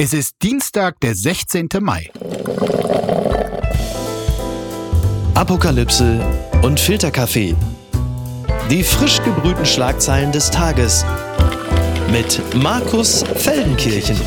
Es ist Dienstag, der 16. Mai. Apokalypse und Filterkaffee. Die frisch gebrühten Schlagzeilen des Tages mit Markus Feldenkirchen.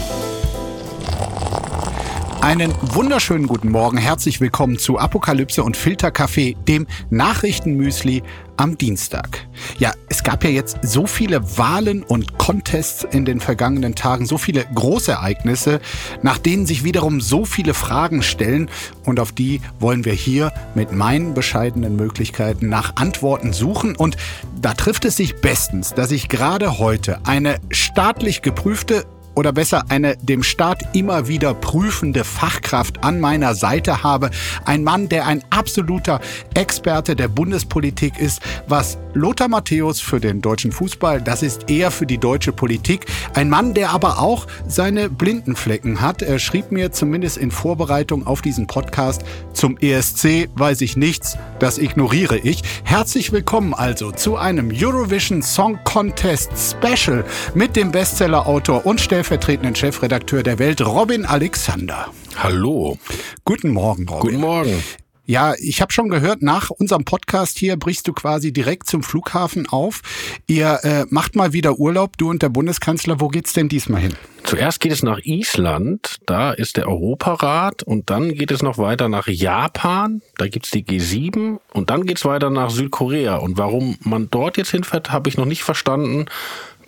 Einen wunderschönen guten Morgen. Herzlich willkommen zu Apokalypse und Filterkaffee, dem Nachrichtenmüsli am Dienstag. Ja, es gab ja jetzt so viele Wahlen und Contests in den vergangenen Tagen, so viele Großereignisse, nach denen sich wiederum so viele Fragen stellen und auf die wollen wir hier mit meinen bescheidenen Möglichkeiten nach Antworten suchen und da trifft es sich bestens, dass ich gerade heute eine staatlich geprüfte oder besser eine dem Staat immer wieder prüfende Fachkraft an meiner Seite habe. Ein Mann, der ein absoluter Experte der Bundespolitik ist, was Lothar Matthäus für den deutschen Fußball, das ist eher für die deutsche Politik. Ein Mann, der aber auch seine blinden Flecken hat. Er schrieb mir zumindest in Vorbereitung auf diesen Podcast zum ESC weiß ich nichts, das ignoriere ich. Herzlich willkommen also zu einem Eurovision Song Contest Special mit dem Bestsellerautor und stellvertretenden Chefredakteur der Welt Robin Alexander. Hallo. Guten Morgen, Robin. Guten Morgen. Ja, ich habe schon gehört, nach unserem Podcast hier brichst du quasi direkt zum Flughafen auf. Ihr äh, macht mal wieder Urlaub, du und der Bundeskanzler. Wo geht's denn diesmal hin? Zuerst geht es nach Island, da ist der Europarat und dann geht es noch weiter nach Japan, da gibt's die G7 und dann geht's weiter nach Südkorea. Und warum man dort jetzt hinfährt, habe ich noch nicht verstanden.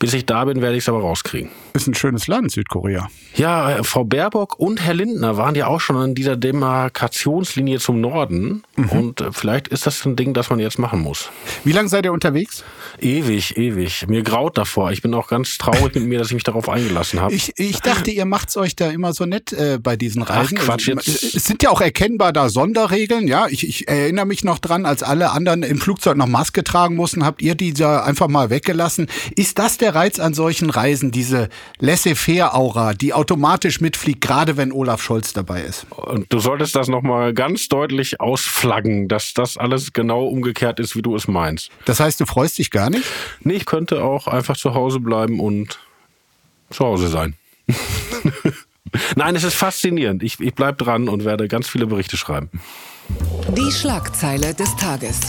Bis ich da bin, werde ich es aber rauskriegen. Ist ein schönes Land, Südkorea. Ja, äh, Frau Baerbock und Herr Lindner waren ja auch schon an dieser Demarkationslinie zum Norden. Mhm. Und äh, vielleicht ist das ein Ding, das man jetzt machen muss. Wie lange seid ihr unterwegs? Ewig, ewig. Mir graut davor. Ich bin auch ganz traurig mit mir, dass ich mich darauf eingelassen habe. Ich, ich dachte, ihr macht's euch da immer so nett äh, bei diesen Reisen. Ach, Quatsch, jetzt. Es sind ja auch erkennbar da Sonderregeln. Ja, ich, ich erinnere mich noch dran, als alle anderen im Flugzeug noch Maske tragen mussten, habt ihr die da einfach mal weggelassen. Ist das der Reiz an solchen Reisen, diese Laissez-faire-Aura, die automatisch mitfliegt, gerade wenn Olaf Scholz dabei ist. Und du solltest das nochmal ganz deutlich ausflaggen, dass das alles genau umgekehrt ist, wie du es meinst. Das heißt, du freust dich gar nicht? Nee, ich könnte auch einfach zu Hause bleiben und zu Hause sein. Nein, es ist faszinierend. Ich, ich bleibe dran und werde ganz viele Berichte schreiben. Die Schlagzeile des Tages.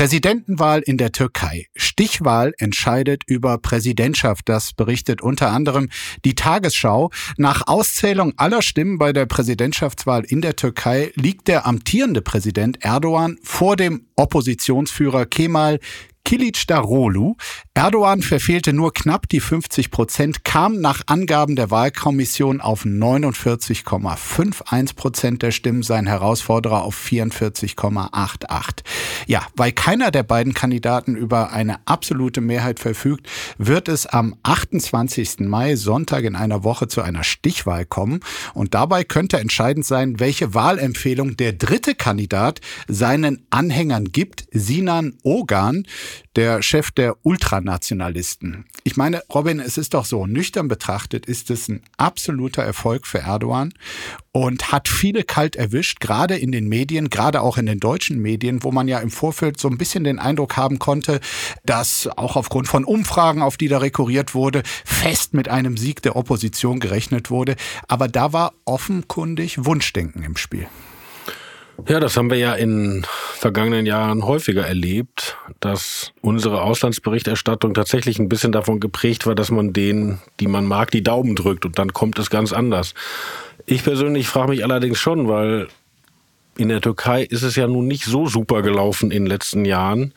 Präsidentenwahl in der Türkei. Stichwahl entscheidet über Präsidentschaft. Das berichtet unter anderem die Tagesschau. Nach Auszählung aller Stimmen bei der Präsidentschaftswahl in der Türkei liegt der amtierende Präsident Erdogan vor dem Oppositionsführer Kemal Kilicdaroglu. Erdogan verfehlte nur knapp die 50 Prozent, kam nach Angaben der Wahlkommission auf 49,51 Prozent der Stimmen, sein Herausforderer auf 44,88. Ja, weil keiner der beiden Kandidaten über eine absolute Mehrheit verfügt, wird es am 28. Mai, Sonntag in einer Woche, zu einer Stichwahl kommen. Und dabei könnte entscheidend sein, welche Wahlempfehlung der dritte Kandidat seinen Anhängern gibt, Sinan Ogan der Chef der Ultranationalisten. Ich meine, Robin, es ist doch so, nüchtern betrachtet ist es ein absoluter Erfolg für Erdogan und hat viele kalt erwischt, gerade in den Medien, gerade auch in den deutschen Medien, wo man ja im Vorfeld so ein bisschen den Eindruck haben konnte, dass auch aufgrund von Umfragen, auf die da rekurriert wurde, fest mit einem Sieg der Opposition gerechnet wurde. Aber da war offenkundig Wunschdenken im Spiel. Ja, das haben wir ja in vergangenen Jahren häufiger erlebt, dass unsere Auslandsberichterstattung tatsächlich ein bisschen davon geprägt war, dass man denen, die man mag, die Daumen drückt und dann kommt es ganz anders. Ich persönlich frage mich allerdings schon, weil in der Türkei ist es ja nun nicht so super gelaufen in den letzten Jahren.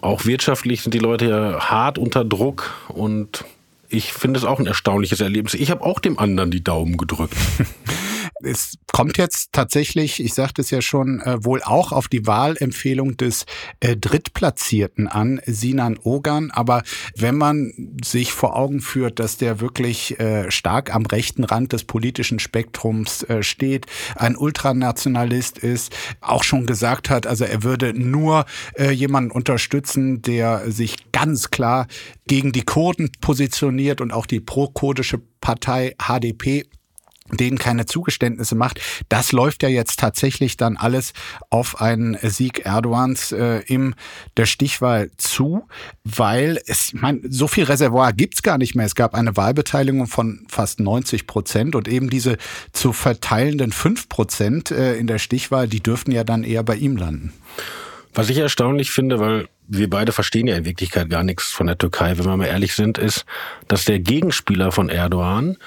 Auch wirtschaftlich sind die Leute ja hart unter Druck und ich finde es auch ein erstaunliches Erlebnis. Ich habe auch dem anderen die Daumen gedrückt. es kommt jetzt tatsächlich, ich sagte es ja schon, äh, wohl auch auf die Wahlempfehlung des äh, Drittplatzierten an, Sinan Ogan. Aber wenn man sich vor Augen führt, dass der wirklich äh, stark am rechten Rand des politischen Spektrums äh, steht, ein Ultranationalist ist, auch schon gesagt hat, also er würde nur äh, jemanden unterstützen, der sich ganz klar gegen die Kurden positioniert und auch die pro-kurdische Partei HDP denen keine Zugeständnisse macht. Das läuft ja jetzt tatsächlich dann alles auf einen Sieg Erdogans äh, im der Stichwahl zu, weil es, ich meine, so viel Reservoir gibt's gar nicht mehr. Es gab eine Wahlbeteiligung von fast 90 Prozent und eben diese zu verteilenden fünf Prozent äh, in der Stichwahl, die dürften ja dann eher bei ihm landen. Was ich erstaunlich finde, weil wir beide verstehen ja in Wirklichkeit gar nichts von der Türkei, wenn wir mal ehrlich sind, ist, dass der Gegenspieler von Erdogan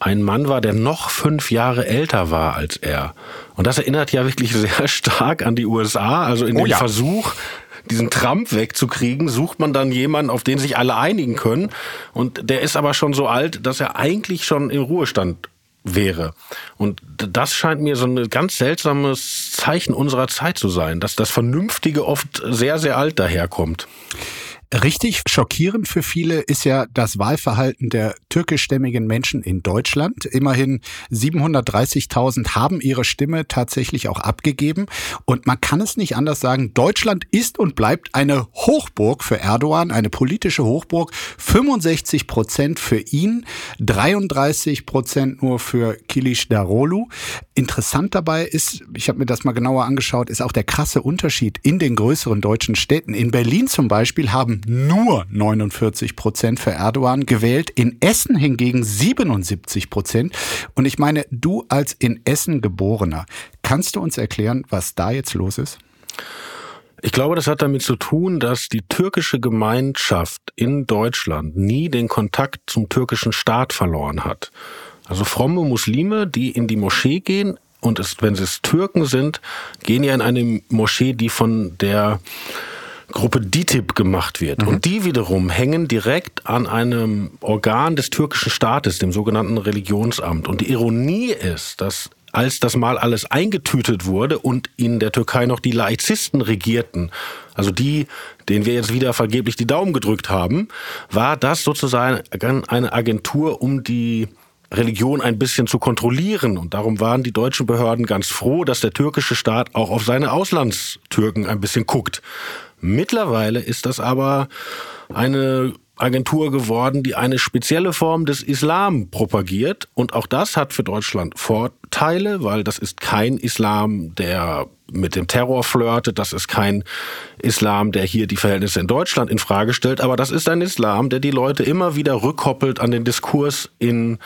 ein Mann war, der noch fünf Jahre älter war als er. Und das erinnert ja wirklich sehr stark an die USA. Also in oh, dem ja. Versuch, diesen Trump wegzukriegen, sucht man dann jemanden, auf den sich alle einigen können. Und der ist aber schon so alt, dass er eigentlich schon im Ruhestand wäre. Und das scheint mir so ein ganz seltsames Zeichen unserer Zeit zu sein, dass das Vernünftige oft sehr, sehr alt daherkommt. Richtig schockierend für viele ist ja das Wahlverhalten der türkischstämmigen Menschen in Deutschland. Immerhin 730.000 haben ihre Stimme tatsächlich auch abgegeben. Und man kann es nicht anders sagen, Deutschland ist und bleibt eine Hochburg für Erdogan, eine politische Hochburg. 65 Prozent für ihn, 33 Prozent nur für Kilic Darolu. Interessant dabei ist, ich habe mir das mal genauer angeschaut, ist auch der krasse Unterschied in den größeren deutschen Städten. In Berlin zum Beispiel haben nur 49 Prozent für Erdogan gewählt, in Essen hingegen 77 Prozent. Und ich meine, du als in Essen geborener, kannst du uns erklären, was da jetzt los ist? Ich glaube, das hat damit zu tun, dass die türkische Gemeinschaft in Deutschland nie den Kontakt zum türkischen Staat verloren hat. Also fromme Muslime, die in die Moschee gehen und es, wenn sie es Türken sind, gehen ja in eine Moschee, die von der Gruppe DITIB gemacht wird. Mhm. Und die wiederum hängen direkt an einem Organ des türkischen Staates, dem sogenannten Religionsamt. Und die Ironie ist, dass als das mal alles eingetütet wurde und in der Türkei noch die Laizisten regierten, also die, denen wir jetzt wieder vergeblich die Daumen gedrückt haben, war das sozusagen eine Agentur, um die Religion ein bisschen zu kontrollieren. Und darum waren die deutschen Behörden ganz froh, dass der türkische Staat auch auf seine Auslandstürken ein bisschen guckt. Mittlerweile ist das aber eine Agentur geworden, die eine spezielle Form des Islam propagiert. Und auch das hat für Deutschland Vorteile, weil das ist kein Islam, der mit dem Terror flirtet. Das ist kein Islam, der hier die Verhältnisse in Deutschland in Frage stellt. Aber das ist ein Islam, der die Leute immer wieder rückkoppelt an den Diskurs in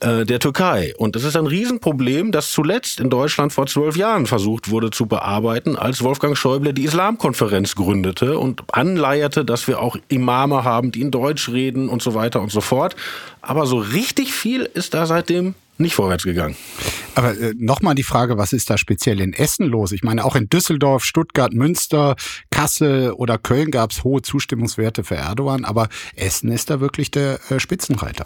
äh, der Türkei. Und das ist ein Riesenproblem, das zuletzt in Deutschland vor zwölf Jahren versucht wurde zu bearbeiten, als Wolfgang Schäuble die Islamkonferenz gründete und anleierte, dass wir auch Imame haben, die in Deutsch reden und so weiter und so fort. Aber so richtig viel ist da seitdem nicht vorwärts gegangen. Aber äh, nochmal die Frage, was ist da speziell in Essen los? Ich meine, auch in Düsseldorf, Stuttgart, Münster, Kassel oder Köln gab es hohe Zustimmungswerte für Erdogan, aber Essen ist da wirklich der äh, Spitzenreiter.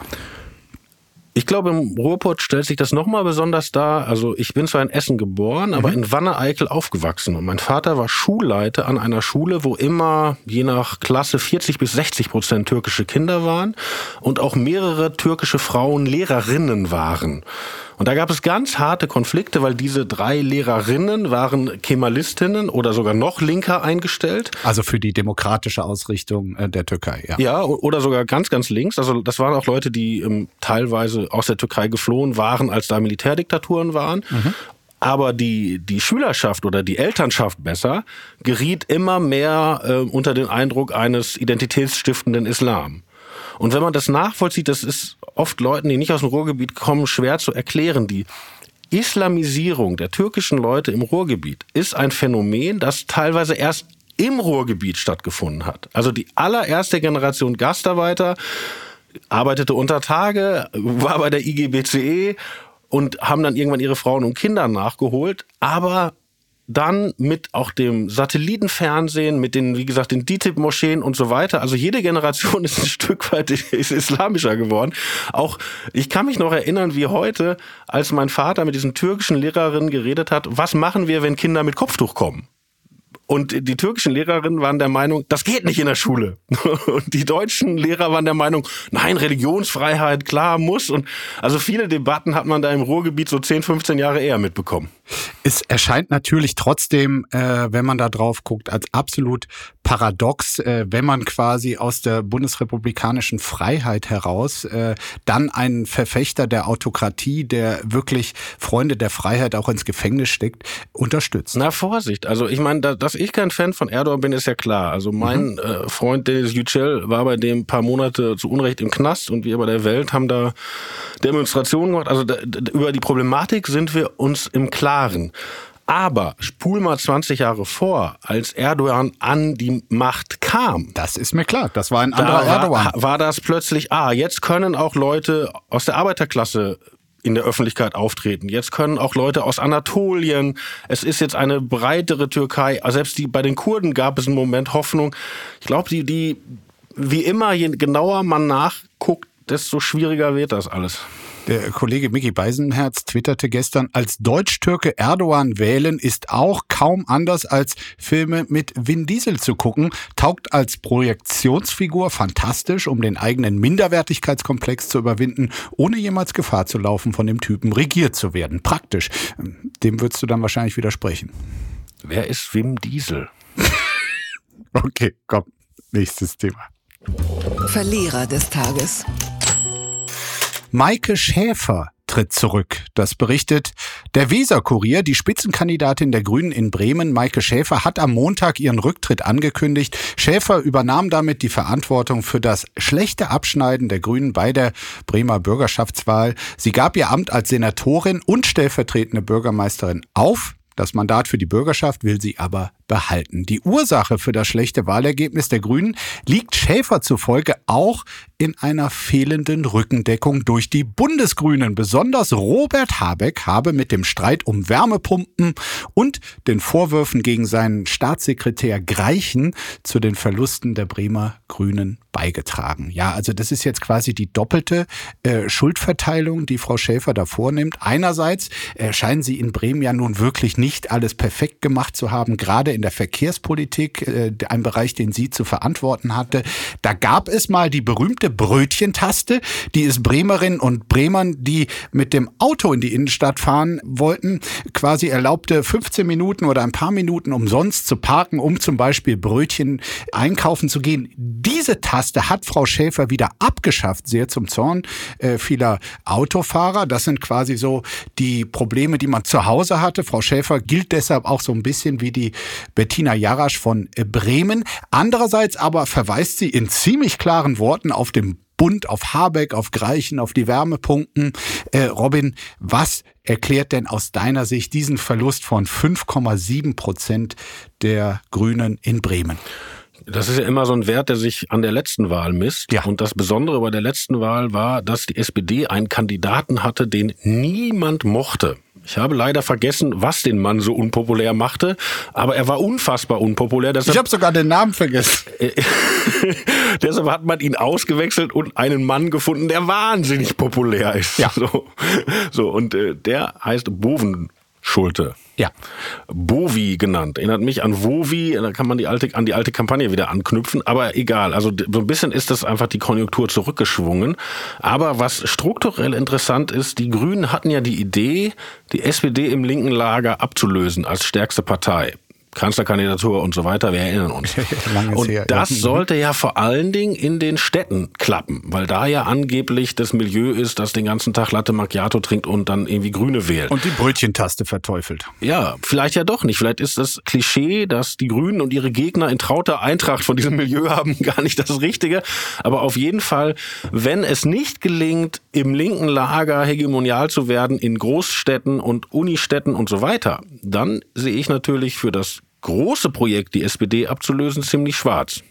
Ich glaube, im Ruhrpott stellt sich das nochmal besonders dar. Also ich bin zwar in Essen geboren, aber mhm. in Wanne-Eickel aufgewachsen. Und mein Vater war Schulleiter an einer Schule, wo immer je nach Klasse 40 bis 60 Prozent türkische Kinder waren und auch mehrere türkische Frauen Lehrerinnen waren. Und da gab es ganz harte Konflikte, weil diese drei Lehrerinnen waren Kemalistinnen oder sogar noch linker eingestellt. Also für die demokratische Ausrichtung äh, der Türkei, ja. Ja, oder sogar ganz, ganz links. Also das waren auch Leute, die ähm, teilweise aus der Türkei geflohen waren, als da Militärdiktaturen waren. Mhm. Aber die, die Schülerschaft oder die Elternschaft besser geriet immer mehr äh, unter den Eindruck eines identitätsstiftenden Islam. Und wenn man das nachvollzieht, das ist oft Leuten, die nicht aus dem Ruhrgebiet kommen, schwer zu erklären. Die Islamisierung der türkischen Leute im Ruhrgebiet ist ein Phänomen, das teilweise erst im Ruhrgebiet stattgefunden hat. Also die allererste Generation Gastarbeiter arbeitete unter Tage, war bei der IGBCE und haben dann irgendwann ihre Frauen und Kinder nachgeholt, aber dann mit auch dem Satellitenfernsehen, mit den, wie gesagt, den DITIB-Moscheen und so weiter. Also jede Generation ist ein Stück weit ist islamischer geworden. Auch ich kann mich noch erinnern, wie heute, als mein Vater mit diesen türkischen Lehrerinnen geredet hat, was machen wir, wenn Kinder mit Kopftuch kommen? Und die türkischen Lehrerinnen waren der Meinung, das geht nicht in der Schule. Und die deutschen Lehrer waren der Meinung, nein, Religionsfreiheit, klar, muss. Und also viele Debatten hat man da im Ruhrgebiet so 10, 15 Jahre eher mitbekommen. Es erscheint natürlich trotzdem, äh, wenn man da drauf guckt, als absolut paradox, äh, wenn man quasi aus der bundesrepublikanischen Freiheit heraus äh, dann einen Verfechter der Autokratie, der wirklich Freunde der Freiheit auch ins Gefängnis steckt, unterstützt. Na Vorsicht, also ich meine, dass ich kein Fan von Erdogan bin, ist ja klar. Also mein mhm. äh, Freund Denis Yücel war bei dem paar Monate zu Unrecht im Knast und wir bei der Welt haben da Demonstrationen gemacht. Also da, über die Problematik sind wir uns im Klaren. Aber spul mal 20 Jahre vor, als Erdogan an die Macht kam. Das ist mir klar. Das war ein anderer war, Erdogan. War das plötzlich, ah, jetzt können auch Leute aus der Arbeiterklasse in der Öffentlichkeit auftreten. Jetzt können auch Leute aus Anatolien. Es ist jetzt eine breitere Türkei. Selbst die, bei den Kurden gab es einen Moment Hoffnung. Ich glaube, die, die, wie immer, je genauer man nachguckt, desto schwieriger wird das alles. Der Kollege Mickey Beisenherz twitterte gestern, als Deutsch-Türke Erdogan wählen ist auch kaum anders als Filme mit Vin Diesel zu gucken, taugt als Projektionsfigur fantastisch, um den eigenen Minderwertigkeitskomplex zu überwinden, ohne jemals Gefahr zu laufen, von dem Typen regiert zu werden. Praktisch. Dem würdest du dann wahrscheinlich widersprechen. Wer ist Wim Diesel? okay, komm, nächstes Thema. Verlierer des Tages. Maike Schäfer tritt zurück. Das berichtet der Weser-Kurier. Die Spitzenkandidatin der Grünen in Bremen, Maike Schäfer, hat am Montag ihren Rücktritt angekündigt. Schäfer übernahm damit die Verantwortung für das schlechte Abschneiden der Grünen bei der Bremer Bürgerschaftswahl. Sie gab ihr Amt als Senatorin und stellvertretende Bürgermeisterin auf. Das Mandat für die Bürgerschaft will sie aber behalten. Die Ursache für das schlechte Wahlergebnis der Grünen liegt Schäfer zufolge auch in einer fehlenden Rückendeckung durch die Bundesgrünen. Besonders Robert Habeck habe mit dem Streit um Wärmepumpen und den Vorwürfen gegen seinen Staatssekretär Greichen zu den Verlusten der Bremer Grünen beigetragen. Ja, also das ist jetzt quasi die doppelte äh, Schuldverteilung, die Frau Schäfer da vornimmt. Einerseits äh, scheinen sie in Bremen ja nun wirklich nicht alles perfekt gemacht zu haben, gerade in der Verkehrspolitik, äh, ein Bereich, den sie zu verantworten hatte. Da gab es mal die berühmte Brötchentaste, die es Bremerinnen und Bremern, die mit dem Auto in die Innenstadt fahren wollten, quasi erlaubte 15 Minuten oder ein paar Minuten umsonst zu parken, um zum Beispiel Brötchen einkaufen zu gehen. Diese Taste hat Frau Schäfer wieder abgeschafft, sehr zum Zorn äh, vieler Autofahrer. Das sind quasi so die Probleme, die man zu Hause hatte. Frau Schäfer gilt deshalb auch so ein bisschen wie die Bettina Jarasch von Bremen. Andererseits aber verweist sie in ziemlich klaren Worten auf den Bund, auf Habeck, auf Greichen, auf die Wärmepumpen. Äh, Robin, was erklärt denn aus deiner Sicht diesen Verlust von 5,7 Prozent der Grünen in Bremen? Das ist ja immer so ein Wert, der sich an der letzten Wahl misst. Ja. Und das Besondere bei der letzten Wahl war, dass die SPD einen Kandidaten hatte, den niemand mochte. Ich habe leider vergessen, was den Mann so unpopulär machte, aber er war unfassbar unpopulär. Deshalb, ich habe sogar den Namen vergessen. deshalb hat man ihn ausgewechselt und einen Mann gefunden, der wahnsinnig populär ist. Ja. So, so und äh, der heißt Boven Schulte. Ja. Bovi genannt. Erinnert mich an Wovi, da kann man die alte, an die alte Kampagne wieder anknüpfen, aber egal. Also so ein bisschen ist das einfach die Konjunktur zurückgeschwungen. Aber was strukturell interessant ist, die Grünen hatten ja die Idee, die SPD im linken Lager abzulösen als stärkste Partei. Kanzlerkandidatur und so weiter, wir erinnern uns. und her, das ja. Mhm. sollte ja vor allen Dingen in den Städten klappen, weil da ja angeblich das Milieu ist, das den ganzen Tag Latte Macchiato trinkt und dann irgendwie Grüne wählt. Und die Brötchentaste verteufelt. Ja, vielleicht ja doch nicht. Vielleicht ist das Klischee, dass die Grünen und ihre Gegner in trauter Eintracht von diesem Milieu haben, gar nicht das Richtige. Aber auf jeden Fall, wenn es nicht gelingt, im linken Lager hegemonial zu werden, in Großstädten und Unistädten und so weiter, dann sehe ich natürlich für das große Projekt, die SPD abzulösen, ziemlich schwarz.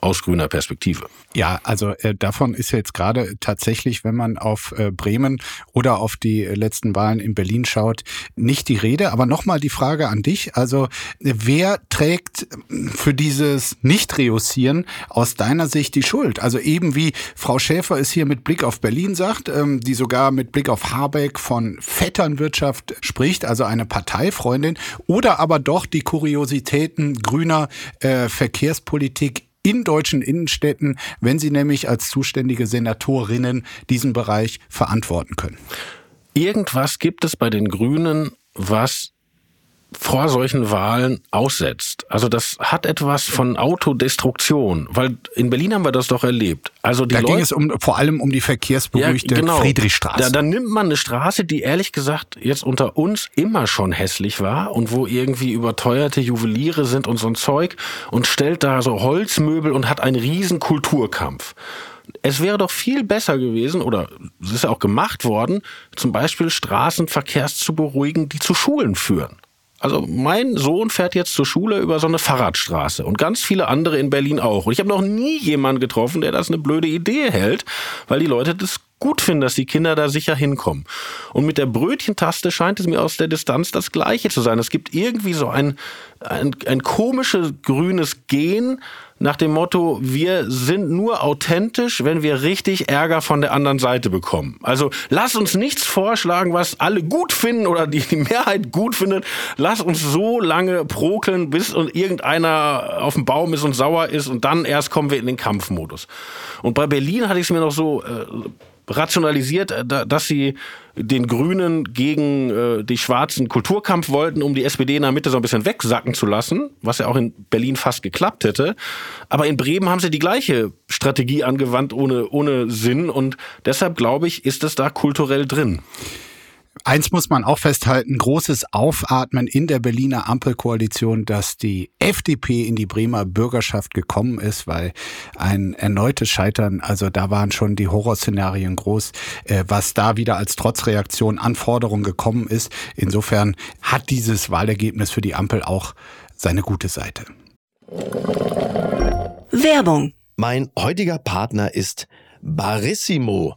Aus grüner Perspektive. Ja, also äh, davon ist jetzt gerade tatsächlich, wenn man auf äh, Bremen oder auf die letzten Wahlen in Berlin schaut, nicht die Rede. Aber nochmal die Frage an dich. Also wer trägt für dieses Nicht-Reussieren aus deiner Sicht die Schuld? Also eben wie Frau Schäfer es hier mit Blick auf Berlin sagt, ähm, die sogar mit Blick auf Habeck von Vetternwirtschaft spricht, also eine Parteifreundin, oder aber doch die Kuriositäten grüner äh, Verkehrspolitik in deutschen Innenstädten, wenn sie nämlich als zuständige Senatorinnen diesen Bereich verantworten können. Irgendwas gibt es bei den Grünen, was vor solchen Wahlen aussetzt. Also das hat etwas von Autodestruktion, weil in Berlin haben wir das doch erlebt. Also die da Leute, ging es um, vor allem um die verkehrsberuhigte ja, genau. Friedrichstraße. Da, da nimmt man eine Straße, die ehrlich gesagt jetzt unter uns immer schon hässlich war und wo irgendwie überteuerte Juweliere sind und so ein Zeug und stellt da so Holzmöbel und hat einen riesen Kulturkampf es wäre doch viel besser gewesen, oder es ist ja auch gemacht worden, zum Beispiel Straßenverkehrs zu beruhigen, die zu Schulen führen. Also mein Sohn fährt jetzt zur Schule über so eine Fahrradstraße und ganz viele andere in Berlin auch. Und ich habe noch nie jemanden getroffen, der das eine blöde Idee hält, weil die Leute das gut finden, dass die Kinder da sicher hinkommen. Und mit der Brötchentaste scheint es mir aus der Distanz das Gleiche zu sein. Es gibt irgendwie so ein, ein, ein komisches grünes Gen, nach dem Motto, wir sind nur authentisch, wenn wir richtig Ärger von der anderen Seite bekommen. Also lass uns nichts vorschlagen, was alle gut finden oder die, die Mehrheit gut findet. Lass uns so lange prokeln, bis irgendeiner auf dem Baum ist und sauer ist und dann erst kommen wir in den Kampfmodus. Und bei Berlin hatte ich es mir noch so äh, rationalisiert, äh, dass sie den Grünen gegen äh, die schwarzen Kulturkampf wollten, um die SPD in der Mitte so ein bisschen wegsacken zu lassen, was ja auch in Berlin fast geklappt hätte. Aber in Bremen haben sie die gleiche Strategie angewandt ohne, ohne Sinn und deshalb glaube ich, ist es da kulturell drin. Eins muss man auch festhalten, großes Aufatmen in der Berliner Ampelkoalition, dass die FDP in die Bremer Bürgerschaft gekommen ist, weil ein erneutes Scheitern, also da waren schon die Horrorszenarien groß, äh, was da wieder als Trotzreaktion Anforderung gekommen ist. Insofern hat dieses Wahlergebnis für die Ampel auch seine gute Seite. Werbung. Mein heutiger Partner ist Barissimo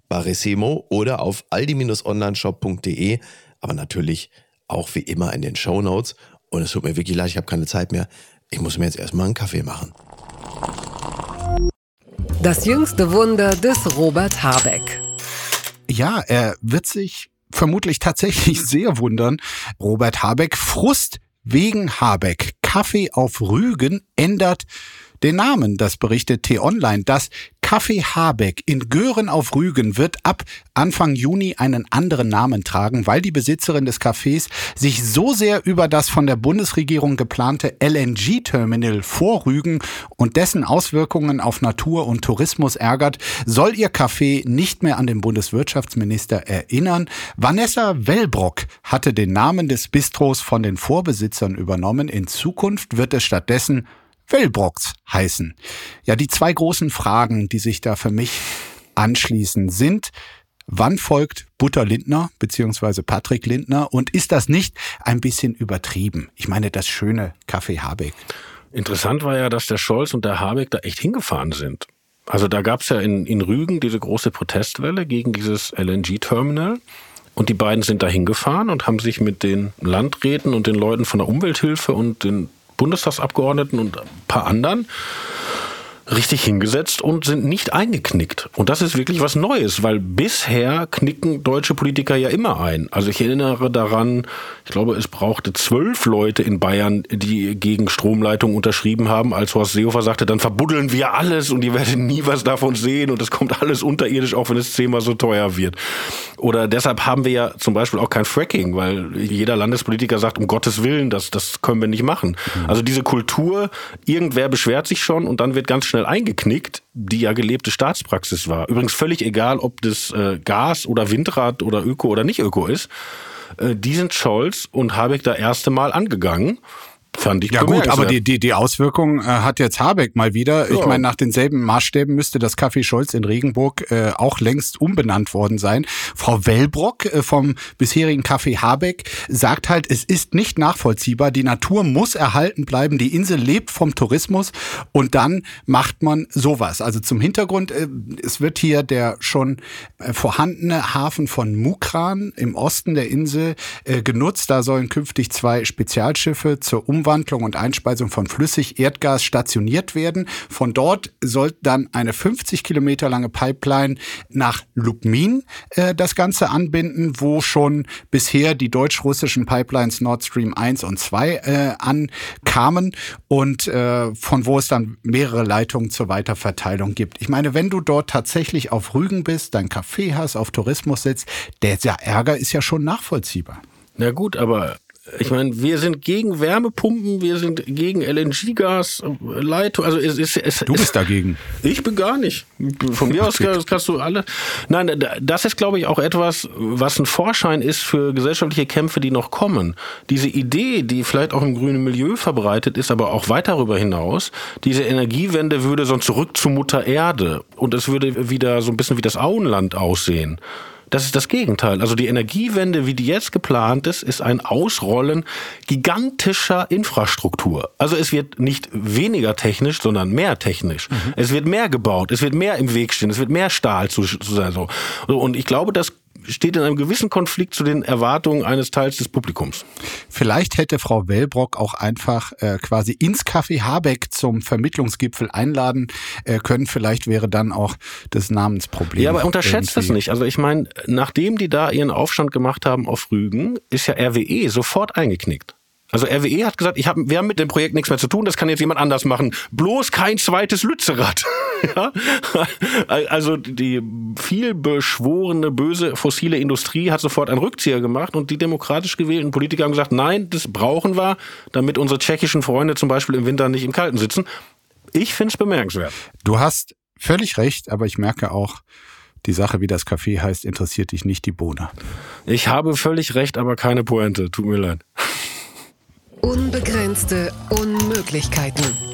Barissimo oder auf aldi-onlineshop.de, aber natürlich auch wie immer in den Show Notes. Und es tut mir wirklich leid, ich habe keine Zeit mehr. Ich muss mir jetzt erstmal einen Kaffee machen. Das jüngste Wunder des Robert Habeck. Ja, er wird sich vermutlich tatsächlich sehr wundern. Robert Habeck, Frust wegen Habeck. Kaffee auf Rügen ändert den Namen. Das berichtet T-Online. Das Café Habeck in Göhren auf Rügen wird ab Anfang Juni einen anderen Namen tragen, weil die Besitzerin des Cafés sich so sehr über das von der Bundesregierung geplante LNG-Terminal vor Rügen und dessen Auswirkungen auf Natur und Tourismus ärgert, soll ihr Café nicht mehr an den Bundeswirtschaftsminister erinnern. Vanessa Wellbrock hatte den Namen des Bistros von den Vorbesitzern übernommen. In Zukunft wird es stattdessen Wellbrocks heißen. Ja, die zwei großen Fragen, die sich da für mich anschließen, sind, wann folgt Butter Lindner beziehungsweise Patrick Lindner und ist das nicht ein bisschen übertrieben? Ich meine, das schöne Kaffee Habeck. Interessant war ja, dass der Scholz und der Habeck da echt hingefahren sind. Also da gab es ja in, in Rügen diese große Protestwelle gegen dieses LNG-Terminal. Und die beiden sind da hingefahren und haben sich mit den Landräten und den Leuten von der Umwelthilfe und den Bundestagsabgeordneten und ein paar anderen richtig hingesetzt und sind nicht eingeknickt. Und das ist wirklich was Neues, weil bisher knicken deutsche Politiker ja immer ein. Also ich erinnere daran, ich glaube, es brauchte zwölf Leute in Bayern, die gegen Stromleitung unterschrieben haben, als Horst Seehofer sagte, dann verbuddeln wir alles und ihr werdet nie was davon sehen und es kommt alles unterirdisch, auch wenn es zehnmal so teuer wird. Oder deshalb haben wir ja zum Beispiel auch kein Fracking, weil jeder Landespolitiker sagt, um Gottes Willen, das, das können wir nicht machen. Also diese Kultur, irgendwer beschwert sich schon und dann wird ganz schnell eingeknickt, die ja gelebte Staatspraxis war. Übrigens völlig egal, ob das äh, Gas oder Windrad oder Öko oder nicht Öko ist. Äh, die sind Scholz und Habeck da erste Mal angegangen. Fand ich ja gut, aber die, die, die Auswirkung äh, hat jetzt Habeck mal wieder. Ja. Ich meine, nach denselben Maßstäben müsste das Café Scholz in Regenburg äh, auch längst umbenannt worden sein. Frau Wellbrock äh, vom bisherigen Café Habeck sagt halt, es ist nicht nachvollziehbar. Die Natur muss erhalten bleiben. Die Insel lebt vom Tourismus und dann macht man sowas. Also zum Hintergrund, äh, es wird hier der schon äh, vorhandene Hafen von Mukran im Osten der Insel äh, genutzt. Da sollen künftig zwei Spezialschiffe zur um Umwandlung und Einspeisung von Flüssig-Erdgas stationiert werden. Von dort soll dann eine 50 Kilometer lange Pipeline nach Lubmin äh, das Ganze anbinden, wo schon bisher die deutsch-russischen Pipelines Nord Stream 1 und 2 äh, ankamen und äh, von wo es dann mehrere Leitungen zur Weiterverteilung gibt. Ich meine, wenn du dort tatsächlich auf Rügen bist, dein Café hast, auf Tourismus sitzt, der Ärger ist ja schon nachvollziehbar. Na gut, aber ich meine, wir sind gegen Wärmepumpen, wir sind gegen LNG-Gas, Leitung. Also es, es, es, du bist dagegen. Ich bin gar nicht. Von mir aus kannst, kannst du alle. Nein, das ist, glaube ich, auch etwas, was ein Vorschein ist für gesellschaftliche Kämpfe, die noch kommen. Diese Idee, die vielleicht auch im grünen Milieu verbreitet ist, aber auch weit darüber hinaus, diese Energiewende würde sonst zurück zu Mutter Erde und es würde wieder so ein bisschen wie das Auenland aussehen. Das ist das Gegenteil. Also die Energiewende, wie die jetzt geplant ist, ist ein Ausrollen gigantischer Infrastruktur. Also es wird nicht weniger technisch, sondern mehr technisch. Mhm. Es wird mehr gebaut, es wird mehr im Weg stehen, es wird mehr Stahl zu, zu sein. So. Und ich glaube, das steht in einem gewissen Konflikt zu den Erwartungen eines Teils des Publikums. Vielleicht hätte Frau Wellbrock auch einfach äh, quasi ins Café Habeck zum Vermittlungsgipfel einladen äh, können. Vielleicht wäre dann auch das Namensproblem. Ja, aber unterschätzt das nicht. Also ich meine, nachdem die da ihren Aufstand gemacht haben auf Rügen, ist ja RWE sofort eingeknickt. Also RWE hat gesagt, ich hab, wir haben mit dem Projekt nichts mehr zu tun, das kann jetzt jemand anders machen. Bloß kein zweites Lützerath. ja? Also die viel beschworene, böse fossile Industrie hat sofort einen Rückzieher gemacht und die demokratisch gewählten Politiker haben gesagt, nein, das brauchen wir, damit unsere tschechischen Freunde zum Beispiel im Winter nicht im Kalten sitzen. Ich finde es bemerkenswert. Du hast völlig recht, aber ich merke auch, die Sache, wie das Café heißt, interessiert dich nicht die Bohne. Ich habe völlig recht, aber keine Pointe. Tut mir leid. Unbegrenzte Unmöglichkeiten.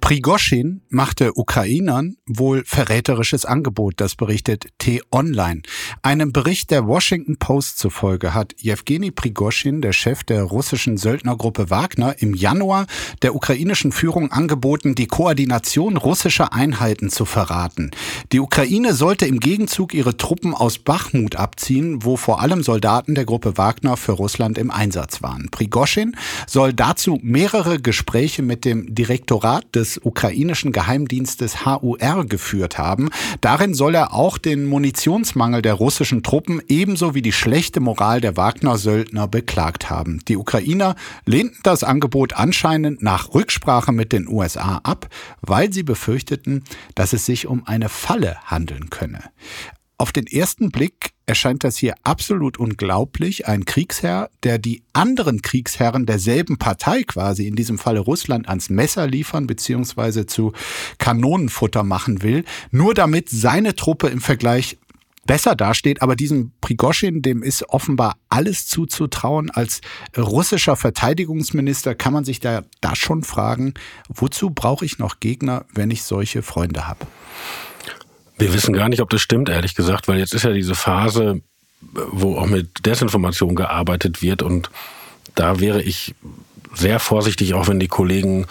Prigoschin machte Ukrainern wohl verräterisches Angebot, das berichtet T-Online. Einem Bericht der Washington Post zufolge hat Jewgeni Prigoschin, der Chef der russischen Söldnergruppe Wagner, im Januar der ukrainischen Führung angeboten, die Koordination russischer Einheiten zu verraten. Die Ukraine sollte im Gegenzug ihre Truppen aus Bachmut abziehen, wo vor allem Soldaten der Gruppe Wagner für Russland im Einsatz waren. Prigoschin soll dazu mehrere Gespräche mit dem Direktorat des ukrainischen Geheimdienstes HUR geführt haben. Darin soll er auch den Munitionsmangel der russischen Truppen ebenso wie die schlechte Moral der Wagner-Söldner beklagt haben. Die Ukrainer lehnten das Angebot anscheinend nach Rücksprache mit den USA ab, weil sie befürchteten, dass es sich um eine Falle handeln könne. Auf den ersten Blick erscheint das hier absolut unglaublich. Ein Kriegsherr, der die anderen Kriegsherren derselben Partei quasi, in diesem Falle Russland, ans Messer liefern bzw. zu Kanonenfutter machen will, nur damit seine Truppe im Vergleich besser dasteht. Aber diesem Prigoschin, dem ist offenbar alles zuzutrauen. Als russischer Verteidigungsminister kann man sich da, da schon fragen, wozu brauche ich noch Gegner, wenn ich solche Freunde habe? Wir wissen gar nicht, ob das stimmt, ehrlich gesagt, weil jetzt ist ja diese Phase, wo auch mit Desinformation gearbeitet wird und da wäre ich sehr vorsichtig, auch wenn die Kollegen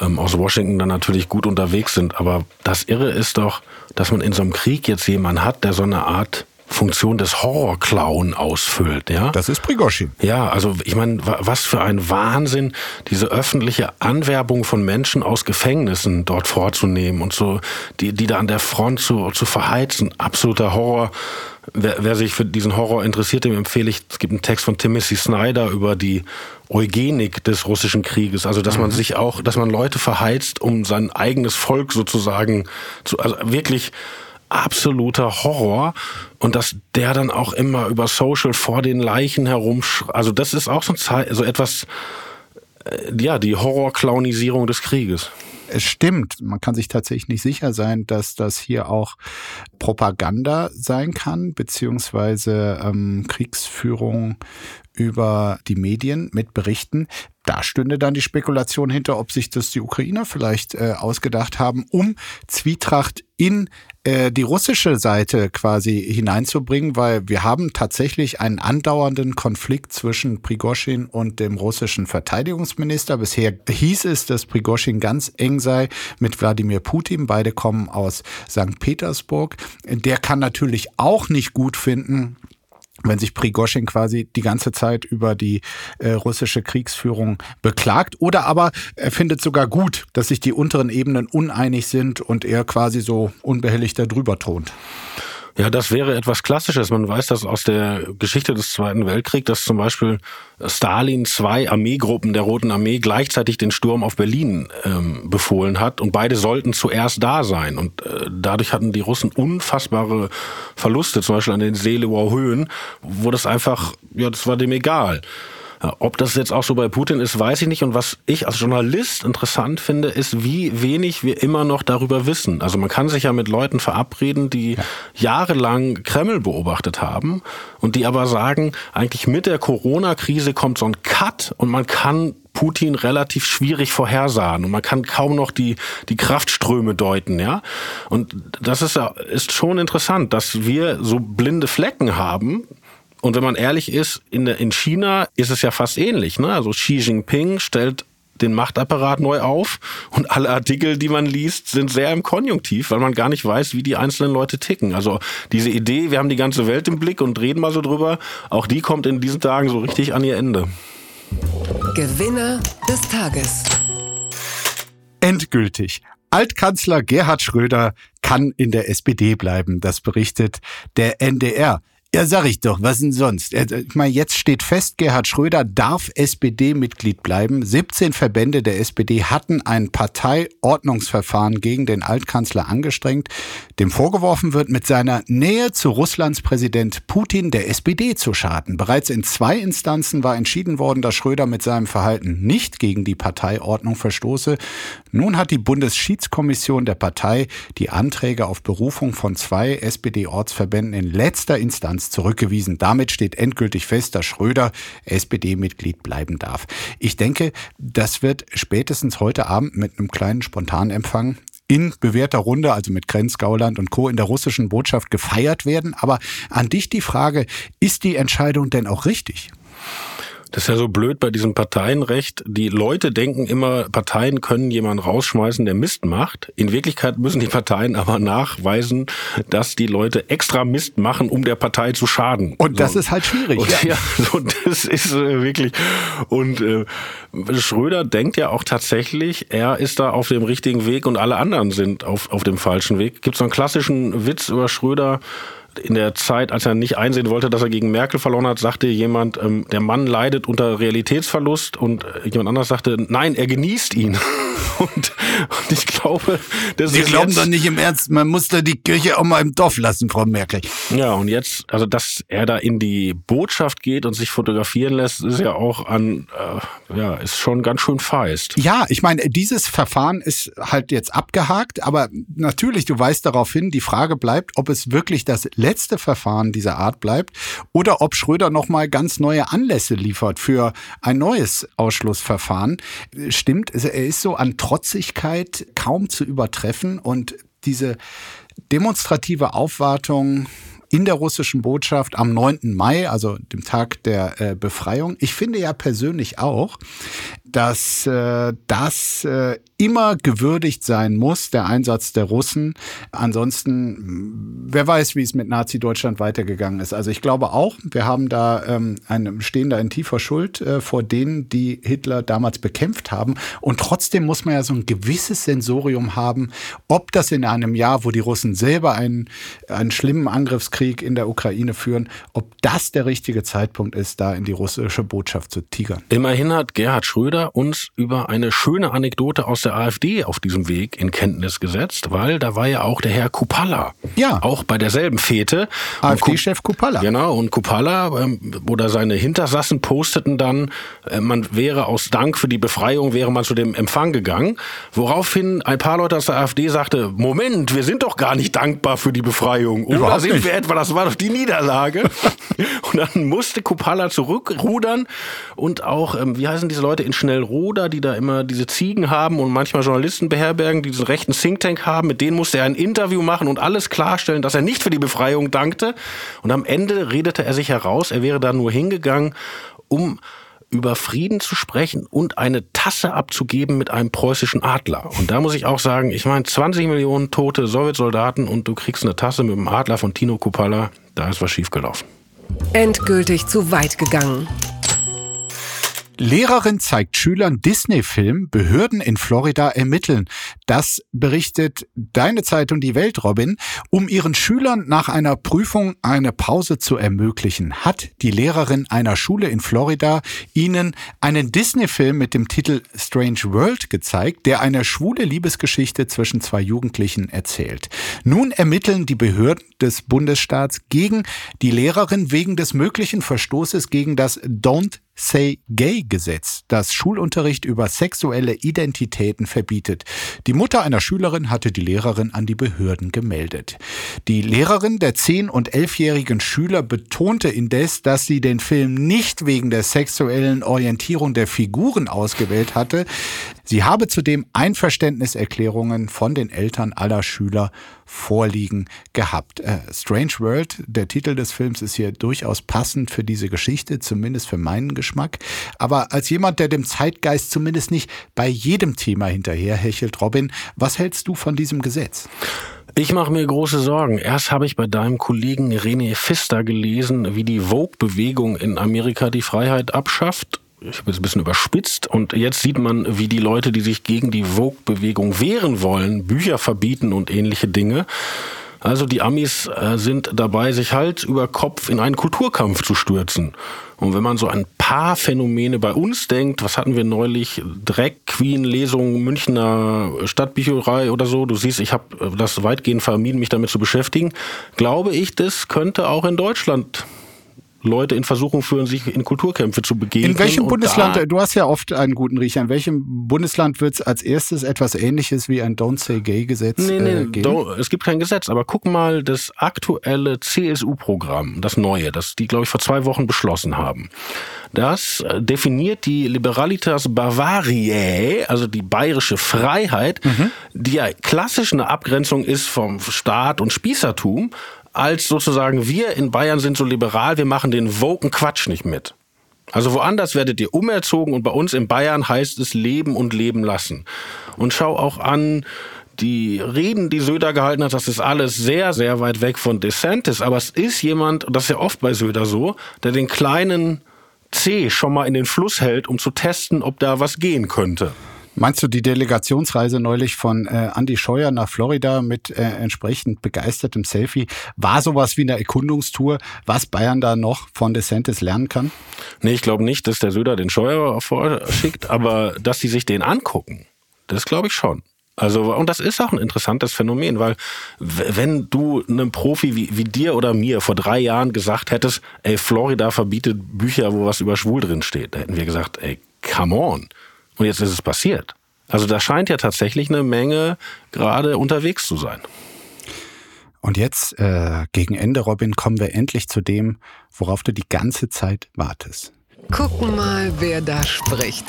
ähm, aus Washington dann natürlich gut unterwegs sind. Aber das Irre ist doch, dass man in so einem Krieg jetzt jemanden hat, der so eine Art Funktion des Horrorclown ausfüllt, ja. Das ist Prigoshin. Ja, also ich meine, was für ein Wahnsinn, diese öffentliche Anwerbung von Menschen aus Gefängnissen dort vorzunehmen und so, die, die da an der Front zu, zu verheizen. Absoluter Horror. Wer, wer sich für diesen Horror interessiert, dem empfehle ich, es gibt einen Text von Timothy Snyder über die Eugenik des russischen Krieges. Also, dass man mhm. sich auch, dass man Leute verheizt, um sein eigenes Volk sozusagen zu, also wirklich absoluter Horror und dass der dann auch immer über Social vor den Leichen herum, also das ist auch so, so etwas, äh, ja, die Horrorclownisierung des Krieges. Es stimmt, man kann sich tatsächlich nicht sicher sein, dass das hier auch Propaganda sein kann, beziehungsweise ähm, Kriegsführung über die Medien mit Berichten. Da stünde dann die Spekulation hinter, ob sich das die Ukrainer vielleicht äh, ausgedacht haben, um Zwietracht in äh, die russische Seite quasi hineinzubringen, weil wir haben tatsächlich einen andauernden Konflikt zwischen Prigoschin und dem russischen Verteidigungsminister. Bisher hieß es, dass Prigoschin ganz eng sei mit Wladimir Putin. Beide kommen aus St. Petersburg. Der kann natürlich auch nicht gut finden, wenn sich Prigoschin quasi die ganze Zeit über die äh, russische Kriegsführung beklagt. Oder aber er findet sogar gut, dass sich die unteren Ebenen uneinig sind und er quasi so unbehelligt darüber thront. Ja, das wäre etwas Klassisches. Man weiß das aus der Geschichte des Zweiten Weltkriegs, dass zum Beispiel Stalin zwei Armeegruppen der Roten Armee gleichzeitig den Sturm auf Berlin ähm, befohlen hat und beide sollten zuerst da sein. Und äh, dadurch hatten die Russen unfassbare Verluste, zum Beispiel an den Seelauer Höhen, wo das einfach, ja, das war dem egal. Ob das jetzt auch so bei Putin ist, weiß ich nicht. Und was ich als Journalist interessant finde, ist, wie wenig wir immer noch darüber wissen. Also man kann sich ja mit Leuten verabreden, die ja. jahrelang Kreml beobachtet haben und die aber sagen, eigentlich mit der Corona-Krise kommt so ein Cut und man kann Putin relativ schwierig vorhersagen und man kann kaum noch die, die Kraftströme deuten, ja. Und das ist, ist schon interessant, dass wir so blinde Flecken haben, und wenn man ehrlich ist, in, der, in China ist es ja fast ähnlich. Ne? Also Xi Jinping stellt den Machtapparat neu auf und alle Artikel, die man liest, sind sehr im Konjunktiv, weil man gar nicht weiß, wie die einzelnen Leute ticken. Also diese Idee, wir haben die ganze Welt im Blick und reden mal so drüber, auch die kommt in diesen Tagen so richtig an ihr Ende. Gewinner des Tages. Endgültig. Altkanzler Gerhard Schröder kann in der SPD bleiben. Das berichtet der NDR. Ja, sag ich doch, was denn sonst? Ich meine, jetzt steht fest, Gerhard Schröder darf SPD-Mitglied bleiben. 17 Verbände der SPD hatten ein Parteiordnungsverfahren gegen den Altkanzler angestrengt, dem vorgeworfen wird, mit seiner Nähe zu Russlands Präsident Putin der SPD zu schaden. Bereits in zwei Instanzen war entschieden worden, dass Schröder mit seinem Verhalten nicht gegen die Parteiordnung verstoße. Nun hat die Bundesschiedskommission der Partei die Anträge auf Berufung von zwei SPD-Ortsverbänden in letzter Instanz Instanz zurückgewiesen. Damit steht endgültig fest, dass Schröder SPD-Mitglied bleiben darf. Ich denke, das wird spätestens heute Abend mit einem kleinen Spontanempfang in bewährter Runde, also mit Grenz, Gauland und Co. in der russischen Botschaft gefeiert werden. Aber an dich die Frage, ist die Entscheidung denn auch richtig? Das ist ja so blöd bei diesem Parteienrecht. Die Leute denken immer, Parteien können jemanden rausschmeißen, der Mist macht. In Wirklichkeit müssen die Parteien aber nachweisen, dass die Leute extra Mist machen, um der Partei zu schaden. Und das so. ist halt schwierig. Und, ja, so, das ist äh, wirklich. Und äh, Schröder denkt ja auch tatsächlich, er ist da auf dem richtigen Weg und alle anderen sind auf, auf dem falschen Weg. Gibt so einen klassischen Witz über Schröder in der Zeit, als er nicht einsehen wollte, dass er gegen Merkel verloren hat, sagte jemand, ähm, der Mann leidet unter Realitätsverlust und äh, jemand anders sagte, nein, er genießt ihn. Und, und ich glaube, das Sie glauben doch nicht im Ernst, man muss da die Kirche auch mal im Dorf lassen, Frau Merkel. Ja, und jetzt, also dass er da in die Botschaft geht und sich fotografieren lässt, ist ja auch an, äh, ja, ist schon ganz schön feist. Ja, ich meine, dieses Verfahren ist halt jetzt abgehakt, aber natürlich, du weißt darauf hin, die Frage bleibt, ob es wirklich das letzte Verfahren dieser Art bleibt oder ob Schröder nochmal ganz neue Anlässe liefert für ein neues Ausschlussverfahren. Stimmt, er ist so an Trotzigkeit kaum zu übertreffen und diese demonstrative Aufwartung in der russischen Botschaft am 9. Mai, also dem Tag der äh, Befreiung. Ich finde ja persönlich auch, dass äh, das äh, immer gewürdigt sein muss, der Einsatz der Russen. Ansonsten, wer weiß, wie es mit Nazi-Deutschland weitergegangen ist. Also ich glaube auch, wir haben da ähm, einen, stehen da in tiefer Schuld äh, vor denen, die Hitler damals bekämpft haben. Und trotzdem muss man ja so ein gewisses Sensorium haben, ob das in einem Jahr, wo die Russen selber einen, einen schlimmen Angriffskrieg in der Ukraine führen, ob das der richtige Zeitpunkt ist, da in die russische Botschaft zu tigern. Immerhin hat Gerhard Schröder uns über eine schöne Anekdote aus der AfD auf diesem Weg in Kenntnis gesetzt, weil da war ja auch der Herr Kupala. Ja. Auch bei derselben Fete. AfD-Chef Kupala. Genau, und Kupala ähm, oder seine Hintersassen posteten dann, äh, man wäre aus Dank für die Befreiung, wäre man zu dem Empfang gegangen, woraufhin ein paar Leute aus der AfD sagte, Moment, wir sind doch gar nicht dankbar für die Befreiung. Oder Überhaupt sind nicht. wir etwa, das war doch die Niederlage. und dann musste Kupala zurückrudern und auch, ähm, wie heißen diese Leute in Schnellroda, die da immer diese Ziegen haben und manchmal Journalisten beherbergen, die diesen rechten Think Tank haben. Mit denen musste er ein Interview machen und alles klarstellen, dass er nicht für die Befreiung dankte. Und am Ende redete er sich heraus, er wäre da nur hingegangen, um über Frieden zu sprechen und eine Tasse abzugeben mit einem preußischen Adler. Und da muss ich auch sagen, ich meine, 20 Millionen tote Sowjetsoldaten und du kriegst eine Tasse mit dem Adler von Tino Kupala, da ist was schiefgelaufen. Endgültig zu weit gegangen. Lehrerin zeigt Schülern Disney-Film, Behörden in Florida ermitteln. Das berichtet deine Zeitung Die Welt, Robin. Um ihren Schülern nach einer Prüfung eine Pause zu ermöglichen, hat die Lehrerin einer Schule in Florida ihnen einen Disney-Film mit dem Titel Strange World gezeigt, der eine schwule Liebesgeschichte zwischen zwei Jugendlichen erzählt. Nun ermitteln die Behörden des Bundesstaats gegen die Lehrerin wegen des möglichen Verstoßes gegen das Don't Say Gay Gesetz, das Schulunterricht über sexuelle Identitäten verbietet. Die Mutter einer Schülerin hatte die Lehrerin an die Behörden gemeldet. Die Lehrerin der 10- und 11-jährigen Schüler betonte indes, dass sie den Film nicht wegen der sexuellen Orientierung der Figuren ausgewählt hatte. Sie habe zudem Einverständniserklärungen von den Eltern aller Schüler vorliegen gehabt. Äh, Strange World, der Titel des Films, ist hier durchaus passend für diese Geschichte, zumindest für meinen Geschmack. Aber als jemand, der dem Zeitgeist zumindest nicht bei jedem Thema hinterherhechelt, Robin, was hältst du von diesem Gesetz? Ich mache mir große Sorgen. Erst habe ich bei deinem Kollegen René Pfister gelesen, wie die Vogue-Bewegung in Amerika die Freiheit abschafft. Ich habe jetzt ein bisschen überspitzt und jetzt sieht man, wie die Leute, die sich gegen die Vogue-Bewegung wehren wollen, Bücher verbieten und ähnliche Dinge. Also die Amis äh, sind dabei, sich Hals über Kopf in einen Kulturkampf zu stürzen. Und wenn man so ein paar Phänomene bei uns denkt, was hatten wir neulich? Dreck, Queen, Lesung, Münchner Stadtbücherei oder so. Du siehst, ich habe das weitgehend vermieden, mich damit zu beschäftigen. Glaube ich, das könnte auch in Deutschland Leute in Versuchung führen, sich in Kulturkämpfe zu begeben. In welchem Bundesland, du hast ja oft einen guten Riecher, in welchem Bundesland wird es als erstes etwas ähnliches wie ein Don't Say Gay Gesetz nee, nee, äh, geben? es gibt kein Gesetz, aber guck mal das aktuelle CSU-Programm, das neue, das die, glaube ich, vor zwei Wochen beschlossen haben. Das äh, definiert die Liberalitas Bavariae, also die bayerische Freiheit, Mhm. die ja klassisch eine Abgrenzung ist vom Staat und Spießertum, als sozusagen wir in Bayern sind so liberal, wir machen den woken Quatsch nicht mit. Also woanders werdet ihr umerzogen und bei uns in Bayern heißt es leben und leben lassen. Und schau auch an, die Reden, die Söder gehalten hat, das ist alles sehr, sehr weit weg von DeSantis. Aber es ist jemand, und das ist ja oft bei Söder so, der den kleinen C schon mal in den Fluss hält, um zu testen, ob da was gehen könnte. Meinst du die Delegationsreise neulich von äh, Andy Scheuer nach Florida mit äh, entsprechend begeistertem Selfie war sowas wie eine Erkundungstour, was Bayern da noch von DeSantis lernen kann? Nee, ich glaube nicht, dass der Söder den Scheuer vorschickt, aber dass sie sich den angucken, das glaube ich schon. Also, und das ist auch ein interessantes Phänomen, weil wenn du einem Profi wie, wie dir oder mir vor drei Jahren gesagt hättest, ey, Florida verbietet Bücher, wo was über schwul drin steht, da hätten wir gesagt, ey, come on. Und jetzt ist es passiert. Also da scheint ja tatsächlich eine Menge gerade unterwegs zu sein. Und jetzt, äh, gegen Ende, Robin, kommen wir endlich zu dem, worauf du die ganze Zeit wartest. Gucken mal, wer da spricht.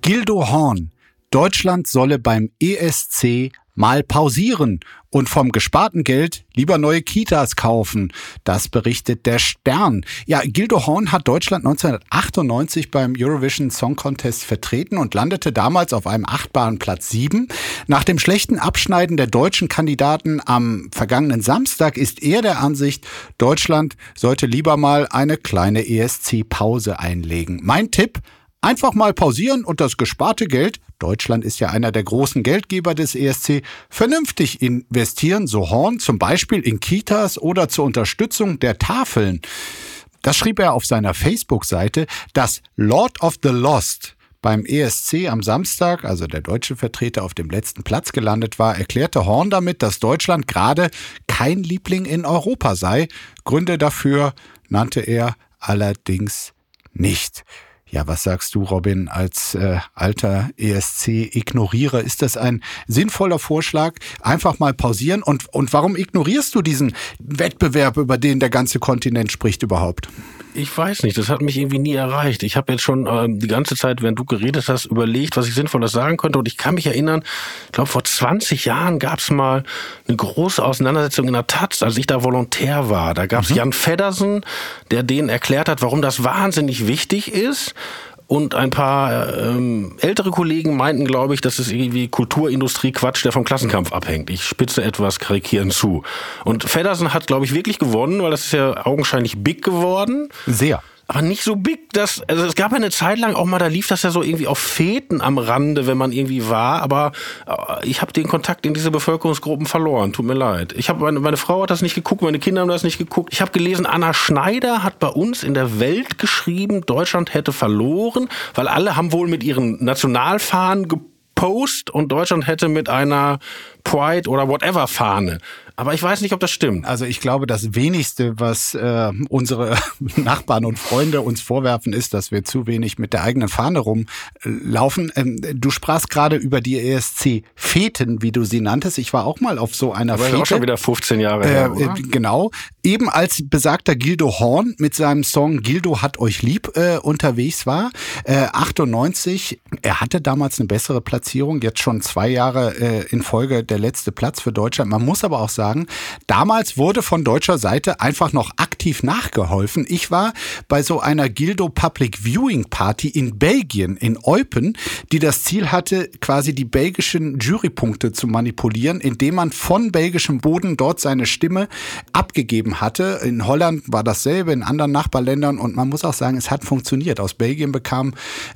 Gildo Horn. Deutschland solle beim ESC mal pausieren und vom gesparten Geld lieber neue Kitas kaufen. Das berichtet der Stern. Ja, Gildo Horn hat Deutschland 1998 beim Eurovision Song Contest vertreten und landete damals auf einem achtbaren Platz 7. Nach dem schlechten Abschneiden der deutschen Kandidaten am vergangenen Samstag ist er der Ansicht, Deutschland sollte lieber mal eine kleine ESC-Pause einlegen. Mein Tipp, Einfach mal pausieren und das gesparte Geld, Deutschland ist ja einer der großen Geldgeber des ESC, vernünftig investieren, so Horn, zum Beispiel in Kitas oder zur Unterstützung der Tafeln. Das schrieb er auf seiner Facebook-Seite, dass Lord of the Lost beim ESC am Samstag, also der deutsche Vertreter auf dem letzten Platz gelandet war, erklärte Horn damit, dass Deutschland gerade kein Liebling in Europa sei. Gründe dafür nannte er allerdings nicht. Ja, was sagst du, Robin, als äh, alter ESC-Ignorierer? Ist das ein sinnvoller Vorschlag? Einfach mal pausieren. Und, und warum ignorierst du diesen Wettbewerb, über den der ganze Kontinent spricht überhaupt? Ich weiß nicht, das hat mich irgendwie nie erreicht. Ich habe jetzt schon ähm, die ganze Zeit, während du geredet hast, überlegt, was ich sinnvolles sagen könnte. Und ich kann mich erinnern, ich glaube, vor 20 Jahren gab es mal eine große Auseinandersetzung in der Taz, als ich da Volontär war. Da gab es mhm. Jan Feddersen, der denen erklärt hat, warum das wahnsinnig wichtig ist und ein paar ähm, ältere Kollegen meinten, glaube ich, das ist irgendwie Kulturindustrie-Quatsch, der vom Klassenkampf abhängt. Ich spitze etwas karikierend zu. Und Feddersen hat, glaube ich, wirklich gewonnen, weil das ist ja augenscheinlich big geworden. Sehr aber nicht so big, dass, also es gab ja eine Zeit lang auch mal, da lief das ja so irgendwie auf Feten am Rande, wenn man irgendwie war, aber äh, ich habe den Kontakt in diese Bevölkerungsgruppen verloren, tut mir leid. Ich habe meine, meine Frau hat das nicht geguckt, meine Kinder haben das nicht geguckt. Ich habe gelesen, Anna Schneider hat bei uns in der Welt geschrieben, Deutschland hätte verloren, weil alle haben wohl mit ihren Nationalfahnen gepostet und Deutschland hätte mit einer Pride oder whatever Fahne. Aber ich weiß nicht, ob das stimmt. Also ich glaube, das wenigste, was äh, unsere Nachbarn und Freunde uns vorwerfen, ist, dass wir zu wenig mit der eigenen Fahne rumlaufen. Ähm, du sprachst gerade über die ESC-Feten, wie du sie nanntest. Ich war auch mal auf so einer Aber Fete. auch schon wieder 15 Jahre her, äh, oder? Genau. Eben als besagter Gildo Horn mit seinem Song Gildo hat euch lieb äh, unterwegs war, äh, 98. Er hatte damals eine bessere Platzierung, jetzt schon zwei Jahre äh, in Folge der letzte Platz für Deutschland. Man muss aber auch sagen, damals wurde von deutscher Seite einfach noch aktiv nachgeholfen. Ich war bei so einer Gildo Public Viewing Party in Belgien, in Eupen, die das Ziel hatte, quasi die belgischen Jurypunkte zu manipulieren, indem man von belgischem Boden dort seine Stimme abgegeben hatte. In Holland war dasselbe, in anderen Nachbarländern und man muss auch sagen, es hat funktioniert. Aus Belgien bekam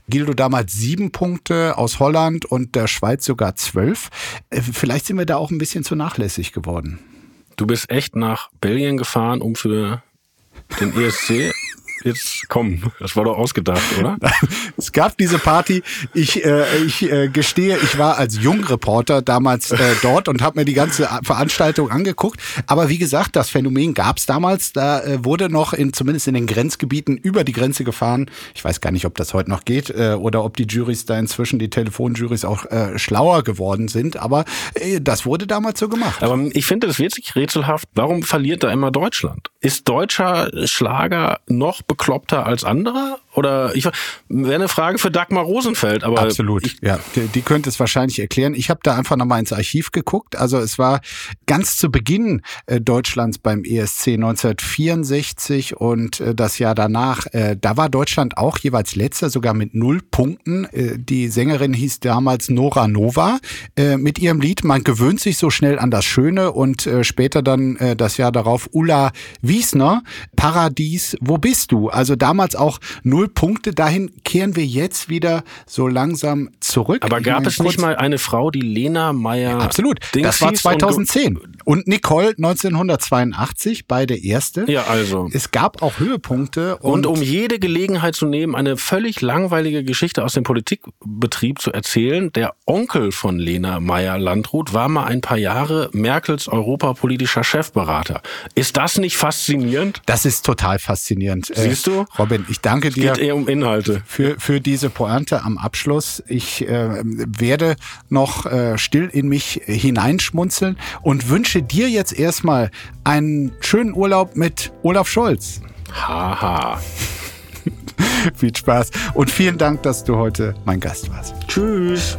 Gildo damals sieben Punkte, aus Holland und der Schweiz sogar zwölf. Äh, vielleicht sind wir da auch ein bisschen zu nachlässig geworden. Du bist echt nach Belgien gefahren, um für den ESC jetzt komm, das war doch ausgedacht, oder? es gab diese Party. Ich, äh, ich äh, gestehe, ich war als Jungreporter damals äh, dort und habe mir die ganze Veranstaltung angeguckt. Aber wie gesagt, das Phänomen gab es damals. Da äh, wurde noch in zumindest in den Grenzgebieten über die Grenze gefahren. Ich weiß gar nicht, ob das heute noch geht äh, oder ob die Juries da inzwischen, die Telefonjuries auch äh, schlauer geworden sind. Aber äh, das wurde damals so gemacht. Aber ich finde es wirklich rätselhaft. Warum verliert da immer Deutschland? Ist deutscher Schlager noch bekloppter als anderer? Oder ich wäre eine Frage für Dagmar Rosenfeld, aber absolut. Ich, ja, die, die könnte es wahrscheinlich erklären. Ich habe da einfach nochmal ins Archiv geguckt. Also es war ganz zu Beginn äh, Deutschlands beim ESC 1964 und äh, das Jahr danach. Äh, da war Deutschland auch jeweils letzter, sogar mit null Punkten. Äh, die Sängerin hieß damals Nora Nova äh, mit ihrem Lied Man gewöhnt sich so schnell an das Schöne und äh, später dann das Jahr darauf Ulla Wiesner Paradies, wo bist du? Also damals auch null Punkte. Dahin kehren wir jetzt wieder so langsam zurück. Aber gab es nicht mal eine Frau, die Lena Meyer? Ja, absolut. Das war 2010. Und, Nicole 1982, beide erste. Ja, also. Es gab auch Höhepunkte. Und, und um jede Gelegenheit zu nehmen, eine völlig langweilige Geschichte aus dem Politikbetrieb zu erzählen, der Onkel von Lena Meyer Landrut war mal ein paar Jahre Merkels europapolitischer Chefberater. Ist das nicht faszinierend? Das ist total faszinierend. Siehst du? Äh, Robin, ich danke dir geht eher um Inhalte. Für, für diese Pointe am Abschluss. Ich äh, werde noch äh, still in mich hineinschmunzeln und wünsche dir jetzt erstmal einen schönen Urlaub mit Olaf Scholz. Haha. Viel Spaß und vielen Dank, dass du heute mein Gast warst. Tschüss.